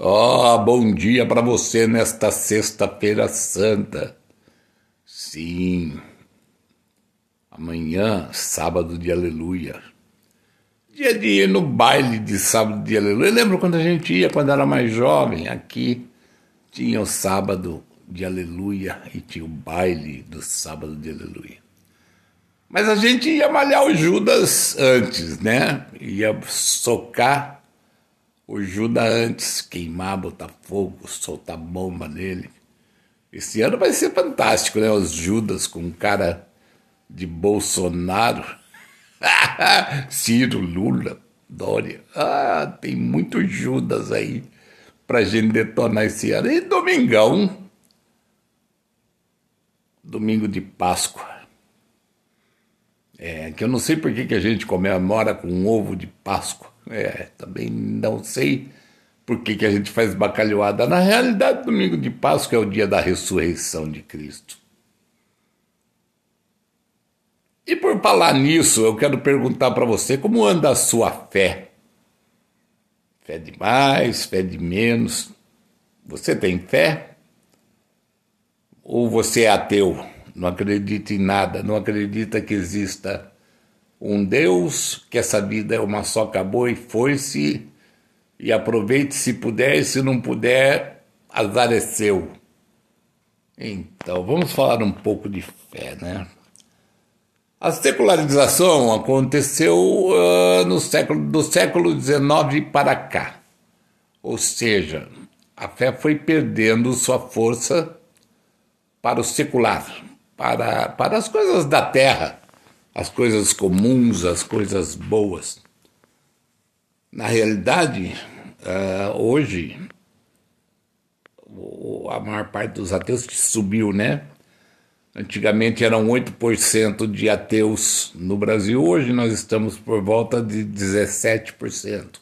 Oh, bom dia para você nesta sexta-feira santa. Sim, amanhã, sábado de aleluia. Dia de ir no baile de sábado de aleluia. Eu lembro quando a gente ia, quando era mais jovem, aqui tinha o sábado de aleluia e tinha o baile do sábado de aleluia. Mas a gente ia malhar o Judas antes, né? Ia socar o Judas antes queimar, botar fogo, soltar bomba nele. Esse ano vai ser fantástico, né? Os Judas com cara de Bolsonaro, Ciro, Lula, Dória. Ah, tem muito Judas aí pra gente detonar esse ano. E domingão, domingo de Páscoa. É, que eu não sei por que, que a gente comemora com ovo de Páscoa. É, também não sei por que, que a gente faz bacalhoada. Na realidade, domingo de Páscoa é o dia da ressurreição de Cristo. E por falar nisso, eu quero perguntar para você como anda a sua fé? Fé de mais, fé de menos? Você tem fé? Ou você é ateu? Não acredita em nada, não acredita que exista um Deus, que essa vida é uma só, acabou e foi-se, e aproveite se puder, e se não puder, azar é seu. Então, vamos falar um pouco de fé, né? A secularização aconteceu uh, no século, do século XIX para cá. Ou seja, a fé foi perdendo sua força para o secular, para, para as coisas da terra as coisas comuns, as coisas boas. Na realidade, uh, hoje, a maior parte dos ateus subiu, né? Antigamente eram 8% de ateus no Brasil, hoje nós estamos por volta de 17%.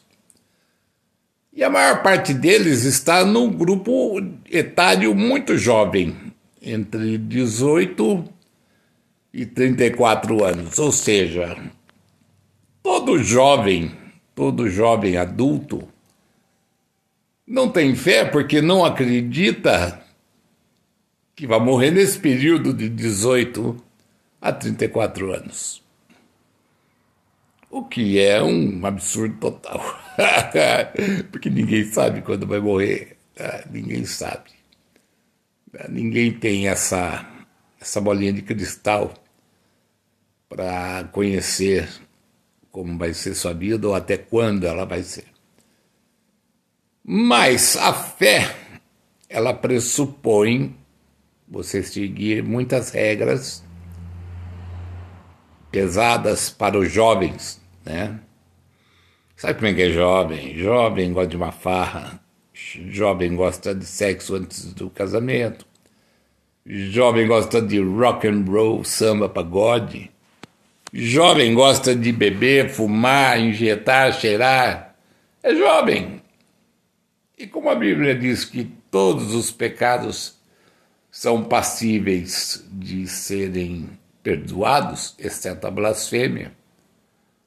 E a maior parte deles está num grupo etário muito jovem, entre 18 e 34 anos. Ou seja, todo jovem, todo jovem adulto não tem fé porque não acredita que vai morrer nesse período de 18 a 34 anos. O que é um absurdo total. porque ninguém sabe quando vai morrer. Ah, ninguém sabe. Ah, ninguém tem essa, essa bolinha de cristal para conhecer como vai ser sua vida ou até quando ela vai ser. Mas a fé, ela pressupõe você seguir muitas regras pesadas para os jovens, né? Sabe como é que é jovem? Jovem gosta de uma farra, jovem gosta de sexo antes do casamento, jovem gosta de rock and roll, samba, pagode, Jovem gosta de beber, fumar, injetar, cheirar. É jovem. E como a Bíblia diz que todos os pecados são passíveis de serem perdoados, exceto a blasfêmia,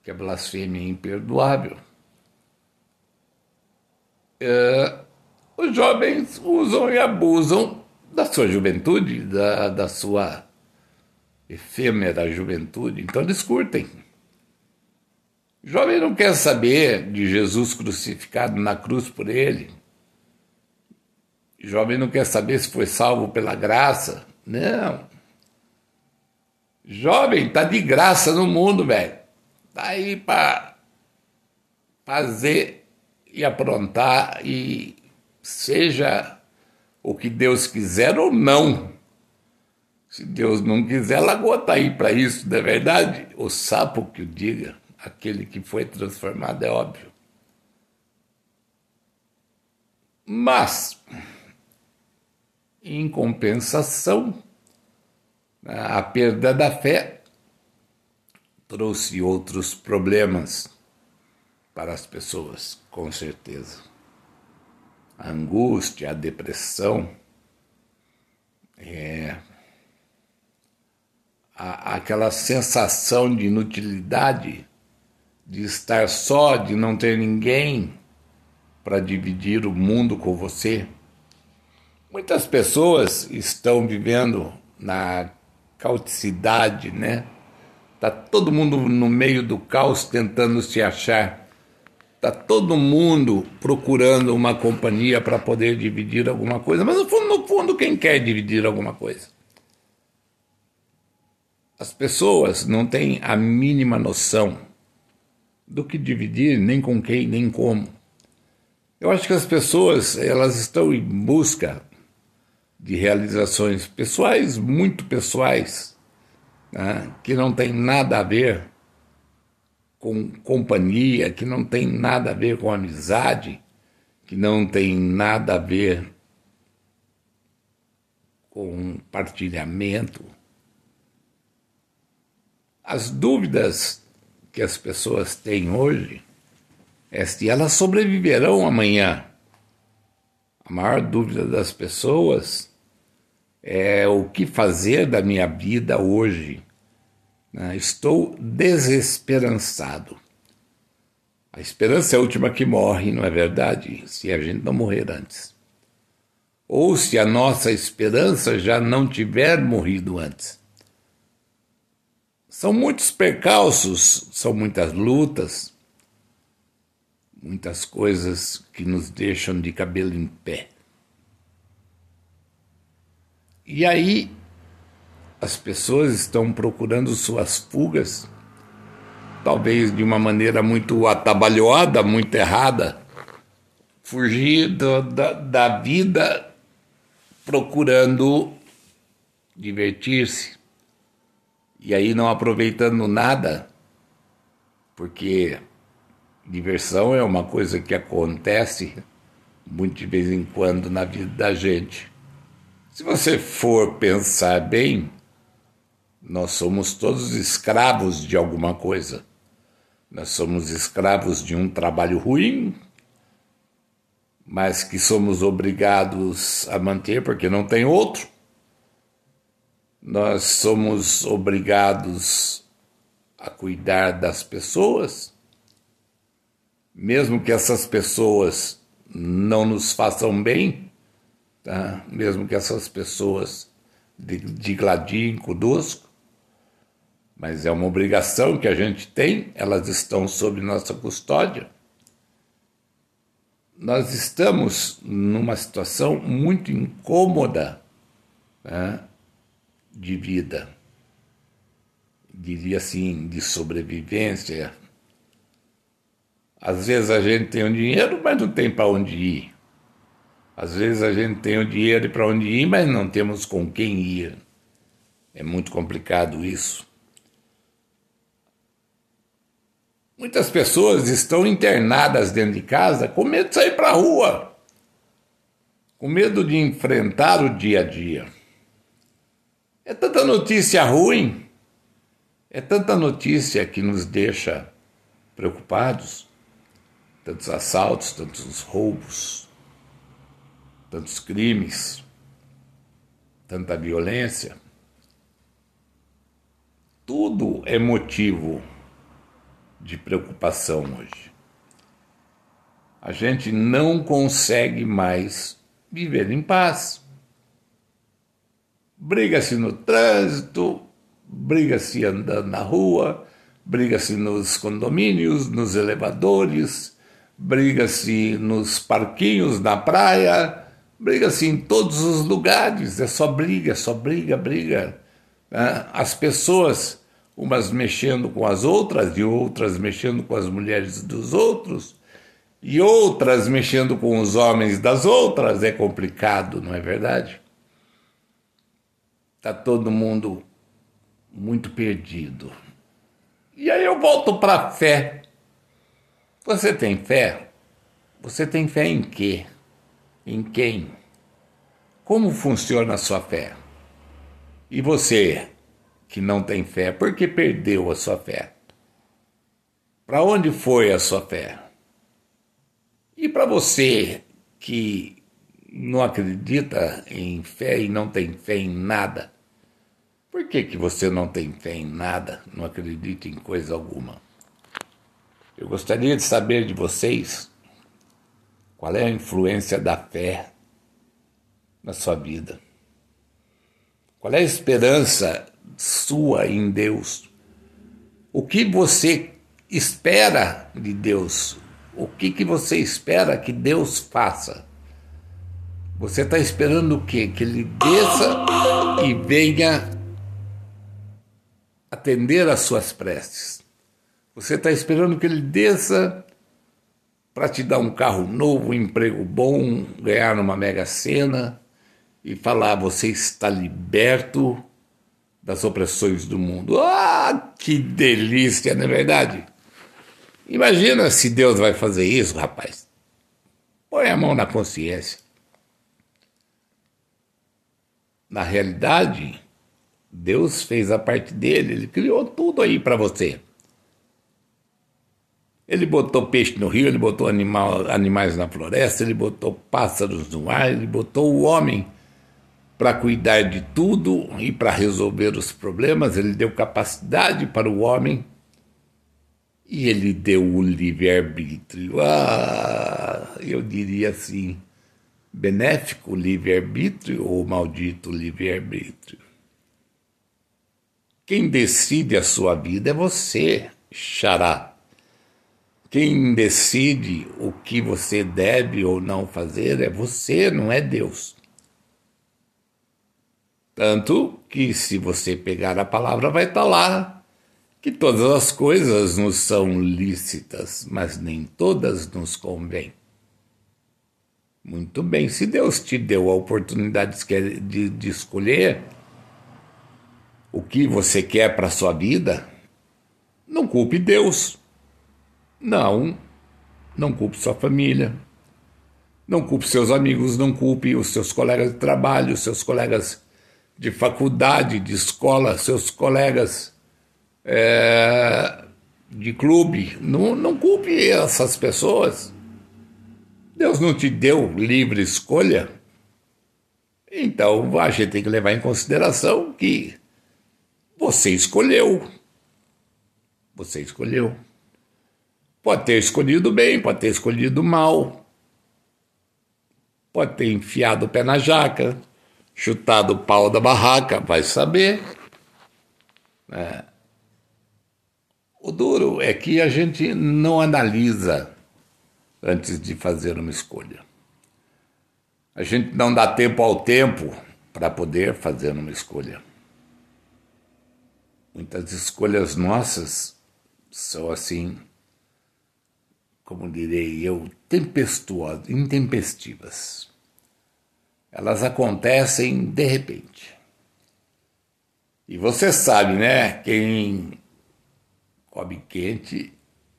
que a blasfêmia é imperdoável. É, os jovens usam e abusam da sua juventude, da, da sua efêmera juventude, então eles curtem. O jovem não quer saber de Jesus crucificado na cruz por ele. O jovem não quer saber se foi salvo pela graça. Não. Jovem está de graça no mundo, velho. Está aí para fazer e aprontar e seja o que Deus quiser ou não. Se Deus não quiser, a lagoa está aí para isso, não é verdade? O sapo que o diga, aquele que foi transformado, é óbvio. Mas, em compensação, a perda da fé trouxe outros problemas para as pessoas, com certeza. A angústia, a depressão, é, a, aquela sensação de inutilidade, de estar só, de não ter ninguém, para dividir o mundo com você. Muitas pessoas estão vivendo na caoticidade, né? Tá todo mundo no meio do caos tentando se achar. Tá todo mundo procurando uma companhia para poder dividir alguma coisa, mas no fundo, no fundo, quem quer dividir alguma coisa? As pessoas não têm a mínima noção do que dividir, nem com quem, nem como. Eu acho que as pessoas elas estão em busca de realizações pessoais, muito pessoais, né, que não tem nada a ver com companhia, que não tem nada a ver com amizade, que não tem nada a ver com partilhamento as dúvidas que as pessoas têm hoje é se elas sobreviverão amanhã. A maior dúvida das pessoas é o que fazer da minha vida hoje. Né? Estou desesperançado. A esperança é a última que morre, não é verdade? Se a gente não morrer antes. Ou se a nossa esperança já não tiver morrido antes. São muitos percalços, são muitas lutas, muitas coisas que nos deixam de cabelo em pé. E aí as pessoas estão procurando suas fugas, talvez de uma maneira muito atabalhoada, muito errada, fugir do, da, da vida procurando divertir-se e aí não aproveitando nada, porque diversão é uma coisa que acontece muito de vez em quando na vida da gente. Se você for pensar bem, nós somos todos escravos de alguma coisa. Nós somos escravos de um trabalho ruim, mas que somos obrigados a manter porque não tem outro nós somos obrigados a cuidar das pessoas, mesmo que essas pessoas não nos façam bem, tá? mesmo que essas pessoas digladiem conosco, mas é uma obrigação que a gente tem, elas estão sob nossa custódia. Nós estamos numa situação muito incômoda. Né? de vida, diria assim, de sobrevivência. Às vezes a gente tem o um dinheiro, mas não tem para onde ir. Às vezes a gente tem o dinheiro para onde ir, mas não temos com quem ir. É muito complicado isso. Muitas pessoas estão internadas dentro de casa com medo de sair para a rua, com medo de enfrentar o dia a dia. É tanta notícia ruim, é tanta notícia que nos deixa preocupados. Tantos assaltos, tantos roubos, tantos crimes, tanta violência. Tudo é motivo de preocupação hoje. A gente não consegue mais viver em paz briga-se no trânsito, briga-se andando na rua, briga-se nos condomínios, nos elevadores, briga-se nos parquinhos na praia, briga-se em todos os lugares, é só briga, só briga, briga. Né? As pessoas, umas mexendo com as outras e outras mexendo com as mulheres dos outros, e outras mexendo com os homens das outras, é complicado, não é verdade? Está todo mundo muito perdido. E aí eu volto para a fé. Você tem fé? Você tem fé em quê? Em quem? Como funciona a sua fé? E você que não tem fé, por que perdeu a sua fé? Para onde foi a sua fé? E para você que não acredita em fé e não tem fé em nada, por que, que você não tem fé em nada, não acredita em coisa alguma? Eu gostaria de saber de vocês Qual é a influência da fé na sua vida? Qual é a esperança sua em Deus? O que você espera de Deus? O que, que você espera que Deus faça? Você está esperando o quê? Que Ele desça e venha atender às suas preces. Você está esperando que Ele desça para te dar um carro novo, um emprego bom, ganhar numa mega sena e falar: você está liberto das opressões do mundo. Ah, que delícia, não é verdade? Imagina se Deus vai fazer isso, rapaz. Põe a mão na consciência. Na realidade, Deus fez a parte dele, ele criou tudo aí para você. Ele botou peixe no rio, ele botou animal, animais na floresta, ele botou pássaros no ar, ele botou o homem para cuidar de tudo e para resolver os problemas, ele deu capacidade para o homem e ele deu o livre-arbítrio. Ah, eu diria assim, benéfico livre-arbítrio ou maldito livre-arbítrio. Quem decide a sua vida é você, xará. Quem decide o que você deve ou não fazer é você, não é Deus. Tanto que, se você pegar a palavra, vai estar lá que todas as coisas nos são lícitas, mas nem todas nos convêm. Muito bem, se Deus te deu a oportunidade de, de escolher o que você quer para a sua vida, não culpe Deus. Não, não culpe sua família. Não culpe seus amigos, não culpe os seus colegas de trabalho, os seus colegas de faculdade, de escola, seus colegas é, de clube. Não, não culpe essas pessoas. Deus não te deu livre escolha. Então a gente tem que levar em consideração que você escolheu. Você escolheu. Pode ter escolhido bem, pode ter escolhido mal. Pode ter enfiado o pé na jaca, chutado o pau da barraca, vai saber. É. O duro é que a gente não analisa antes de fazer uma escolha. A gente não dá tempo ao tempo para poder fazer uma escolha. Muitas escolhas nossas são assim, como direi eu, tempestuosas, intempestivas elas acontecem de repente. E você sabe, né? Quem come quente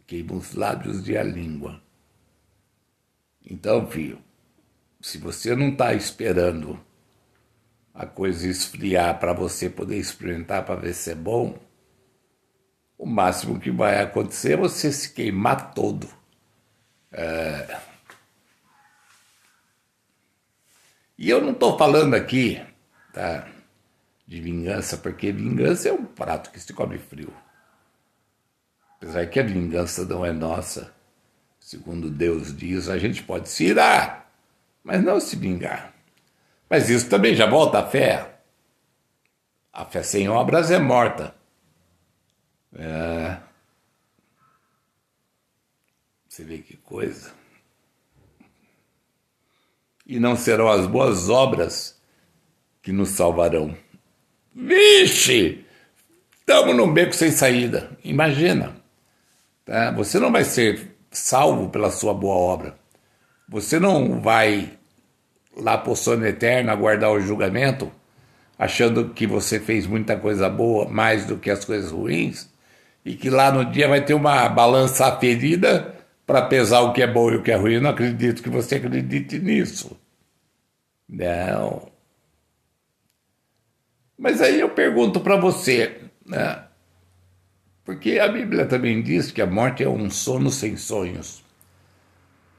queima os lábios e a língua. Então, filho, se você não está esperando a coisa esfriar para você poder experimentar para ver se é bom, o máximo que vai acontecer é você se queimar todo. É, E eu não estou falando aqui tá, de vingança, porque vingança é um prato que se come frio. Apesar que a vingança não é nossa, segundo Deus diz, a gente pode se irar, mas não se vingar. Mas isso também já volta à fé. A fé sem obras é morta. É... Você vê que coisa e não serão as boas obras que nos salvarão. Vixe! Estamos num beco sem saída. Imagina. Tá? Você não vai ser salvo pela sua boa obra. Você não vai lá o sono eterno aguardar o julgamento, achando que você fez muita coisa boa, mais do que as coisas ruins, e que lá no dia vai ter uma balança aferida para pesar o que é bom e o que é ruim. Eu não acredito que você acredite nisso. Não. Mas aí eu pergunto para você, né? Porque a Bíblia também diz que a morte é um sono sem sonhos.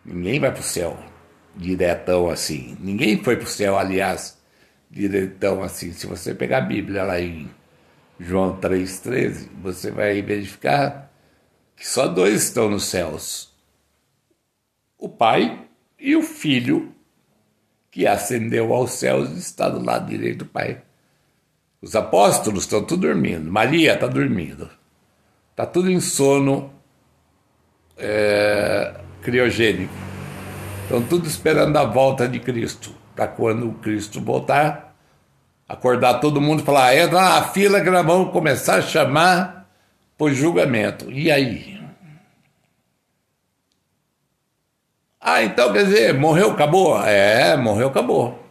Ninguém vai para o céu diretão assim. Ninguém foi para o céu, aliás, diretão assim. Se você pegar a Bíblia lá em João 3,13, você vai verificar que só dois estão nos céus: o Pai E o filho que ascendeu aos céus está do lado direito do Pai. Os apóstolos estão tudo dormindo. Maria está dormindo. Está tudo em sono é, criogênico. Estão tudo esperando a volta de Cristo. Para quando o Cristo voltar, acordar todo mundo e falar: entra na fila que nós vamos começar a chamar por julgamento. E aí? Ah, então quer dizer, morreu, acabou? É, morreu, acabou.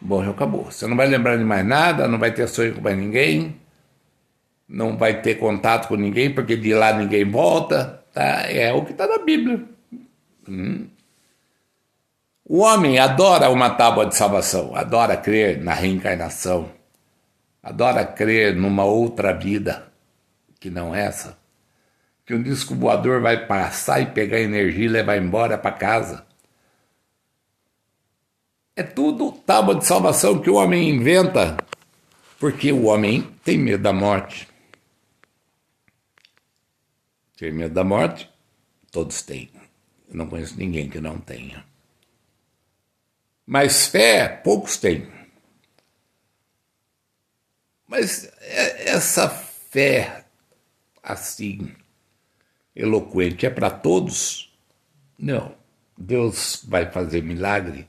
Morreu, acabou. Você não vai lembrar de mais nada, não vai ter sonho com mais ninguém, não vai ter contato com ninguém, porque de lá ninguém volta. Tá? É o que está na Bíblia. Hum. O homem adora uma tábua de salvação, adora crer na reencarnação, adora crer numa outra vida que não essa que um disco voador vai passar e pegar energia e levar embora para casa. É tudo tábua de salvação que o homem inventa, porque o homem tem medo da morte. Tem medo da morte? Todos têm. Eu não conheço ninguém que não tenha. Mas fé, poucos têm. Mas é, essa fé assim, eloquente é para todos? Não. Deus vai fazer milagre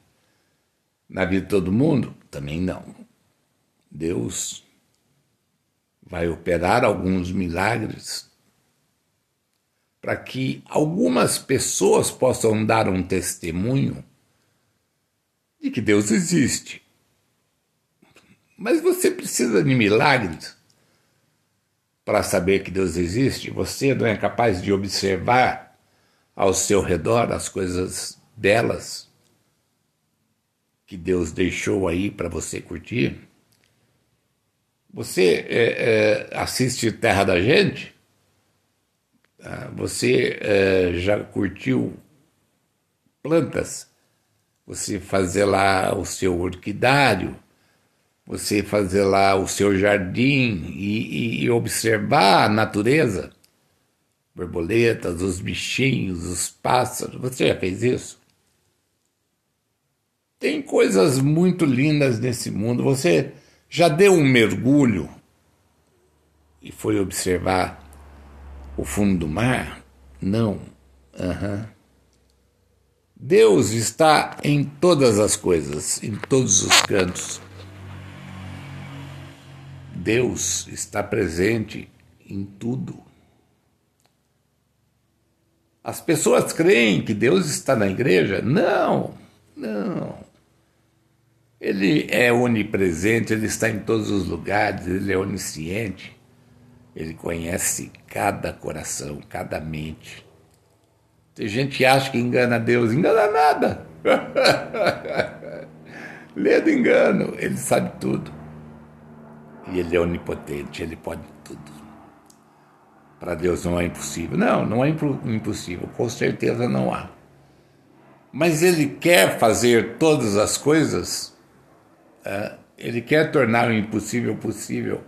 na vida de todo mundo? Também não. Deus vai operar alguns milagres para que algumas pessoas possam dar um testemunho de que Deus existe. Mas você precisa de milagres para saber que Deus existe, você não é capaz de observar ao seu redor as coisas belas que Deus deixou aí para você curtir? Você é, é, assiste Terra da Gente? Ah, você é, já curtiu plantas? Você fazer lá o seu orquidário? Você fazer lá o seu jardim e, e, observar a natureza, borboletas, os bichinhos, os pássaros. Você já fez isso? Tem coisas muito lindas nesse mundo. Você já deu um mergulho e foi observar o fundo do mar? Não. Uhum. Deus está em todas as coisas, em todos os cantos. Deus está presente em tudo. As pessoas creem que Deus está na igreja? Não, não. Ele é onipresente, ele está em todos os lugares, ele é onisciente. Ele conhece cada coração, cada mente. Tem gente que acha que engana Deus, engana nada. Lê do engano, ele sabe tudo. E ele é onipotente, ele pode tudo. Para Deus não é impossível. Não, não é impossível, com certeza não há. Mas ele quer fazer todas as coisas, é, ele quer tornar o impossível possível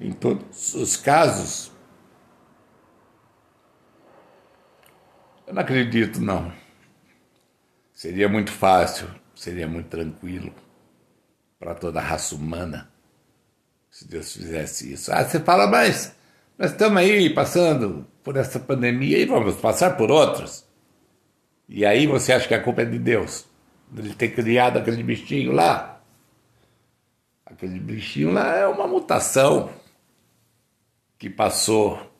em todos os casos. Eu não acredito, não. Seria muito fácil, seria muito tranquilo para toda a raça humana se Deus fizesse isso. Ah, você fala, mas nós estamos aí passando por essa pandemia e vamos passar por outras. E aí você acha que a culpa é de Deus? Ele ter criado aquele bichinho lá? Aquele bichinho lá é uma mutação que passou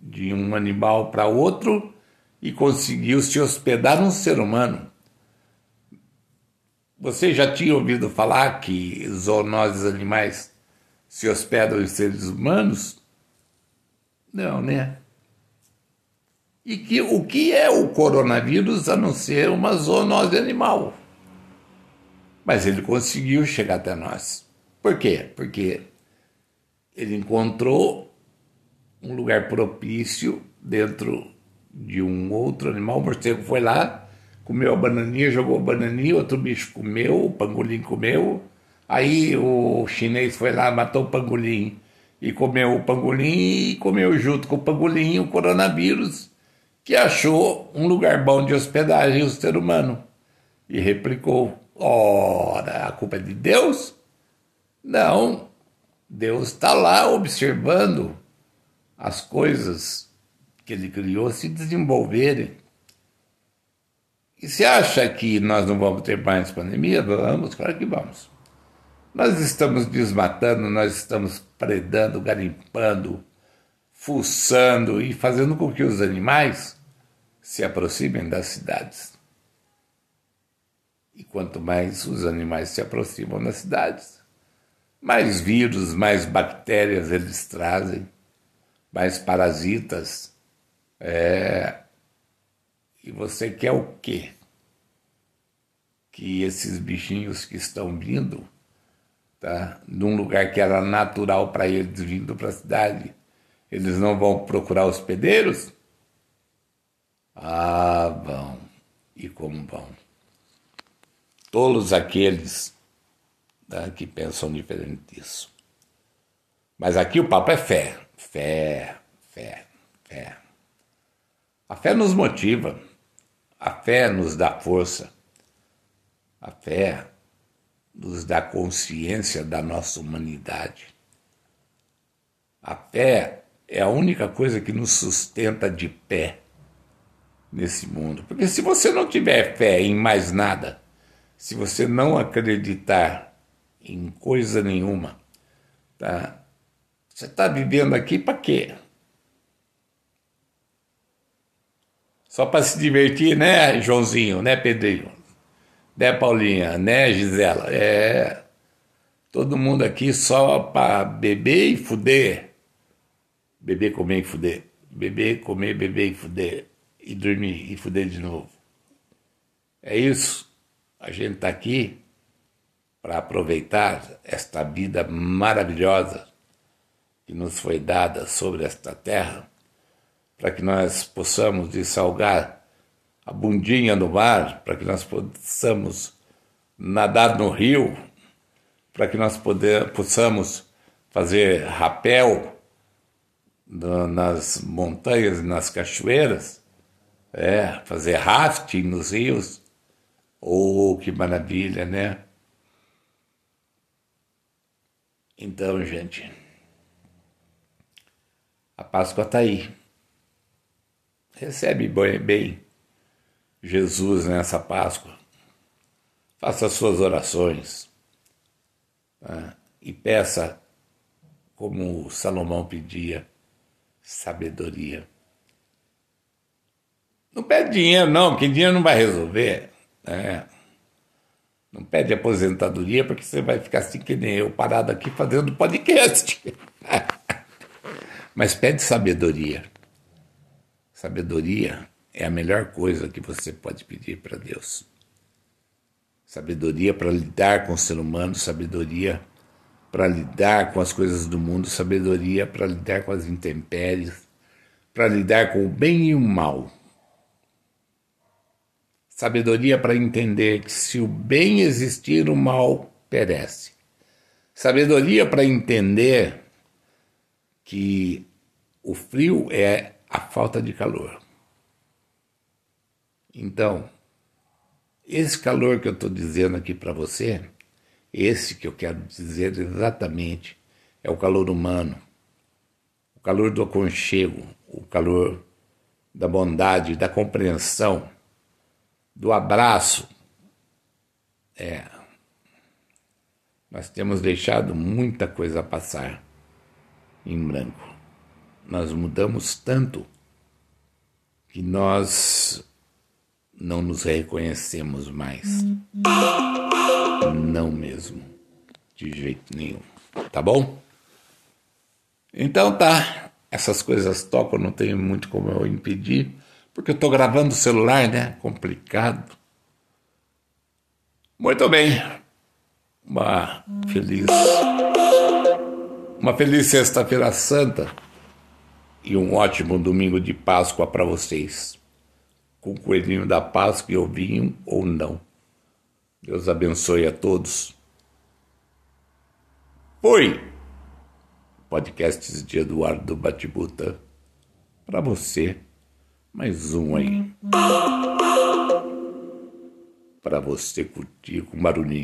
de um animal para outro e conseguiu se hospedar num ser humano. Você já tinha ouvido falar que zoonoses animais se hospedam em seres humanos? Não, né? E que, o que é o coronavírus a não ser uma zoonose animal? Mas ele conseguiu chegar até nós. Por quê? Porque ele encontrou um lugar propício dentro de um outro animal. O morcego foi lá, comeu a bananinha, jogou a bananinha, outro bicho comeu, o pangolim comeu, Aí o chinês foi lá, matou o pangolim e comeu o pangolim e comeu junto com o pangolim o coronavírus, que achou um lugar bom de hospedagem o ser humano e replicou: Ora, a culpa é de Deus? Não, Deus está lá observando as coisas que ele criou se desenvolverem. E se acha que nós não vamos ter mais pandemia? Vamos, claro que vamos. Nós estamos desmatando, nós estamos predando, garimpando, fuçando e fazendo com que os animais se aproximem das cidades. E quanto mais os animais se aproximam das cidades, mais vírus, mais bactérias eles trazem, mais parasitas. É... E você quer o quê? Que esses bichinhos que estão vindo, tá? num lugar que era natural para eles vindo para a cidade, eles não vão procurar hospedeiros? Ah, vão. E como vão? Todos aqueles né, que pensam diferente disso. Mas aqui o papo é fé. Fé, fé, fé. A fé nos motiva. A fé nos dá força. A fé nos dá consciência da nossa humanidade. A fé é a única coisa que nos sustenta de pé nesse mundo. Porque se você não tiver fé em mais nada, se você não acreditar em coisa nenhuma, tá? Você está vivendo aqui para quê? Só para se divertir, né, Joãozinho, né, Pedrinho? Né, Paulinha, né, Gisela? É. Todo mundo aqui só para beber e fuder. Beber, comer e fuder. Beber, comer, beber e fuder e dormir e fuder de novo. É isso. A gente está aqui para aproveitar esta vida maravilhosa que nos foi dada sobre esta terra, para que nós possamos dessalgar a bundinha no mar, para que nós possamos nadar no rio, para que nós poder, possamos fazer rapel nas montanhas nas cachoeiras, é, fazer rafting nos rios. Oh, que maravilha, né? Então, gente, a Páscoa está aí. Recebe bem Jesus nessa Páscoa. Faça suas orações tá? e peça, como Salomão pedia, sabedoria. Não pede dinheiro, não, porque dinheiro não vai resolver. Né? Não pede aposentadoria, porque você vai ficar assim que nem eu, parado aqui fazendo podcast. Mas pede sabedoria. Sabedoria é a melhor coisa que você pode pedir para Deus. Sabedoria para lidar com o ser humano, sabedoria para lidar com as coisas do mundo, sabedoria para lidar com as intempéries, para lidar com o bem e o mal. Sabedoria para entender que se o bem existir, o mal perece. Sabedoria para entender que o frio é a falta de calor. Então, esse calor que eu estou dizendo aqui para você, esse que eu quero dizer exatamente, é o calor humano, o calor do aconchego, o calor da bondade, da compreensão do abraço. É. Nós temos deixado muita coisa passar em branco. Nós mudamos tanto que nós não nos reconhecemos mais. Não mesmo. De jeito nenhum. Tá bom? Então tá. Essas coisas tocam, não tenho muito como eu impedir. Porque eu estou gravando o celular, né? Complicado. Muito bem. Uma feliz. Uma feliz Sexta-feira Santa e um ótimo domingo de Páscoa para vocês. Com o coelhinho da Páscoa e ovinho ou não. Deus abençoe a todos. Fui! Podcasts de Eduardo Batibuta para você Mais um aí. Para você curtir com barulhinho.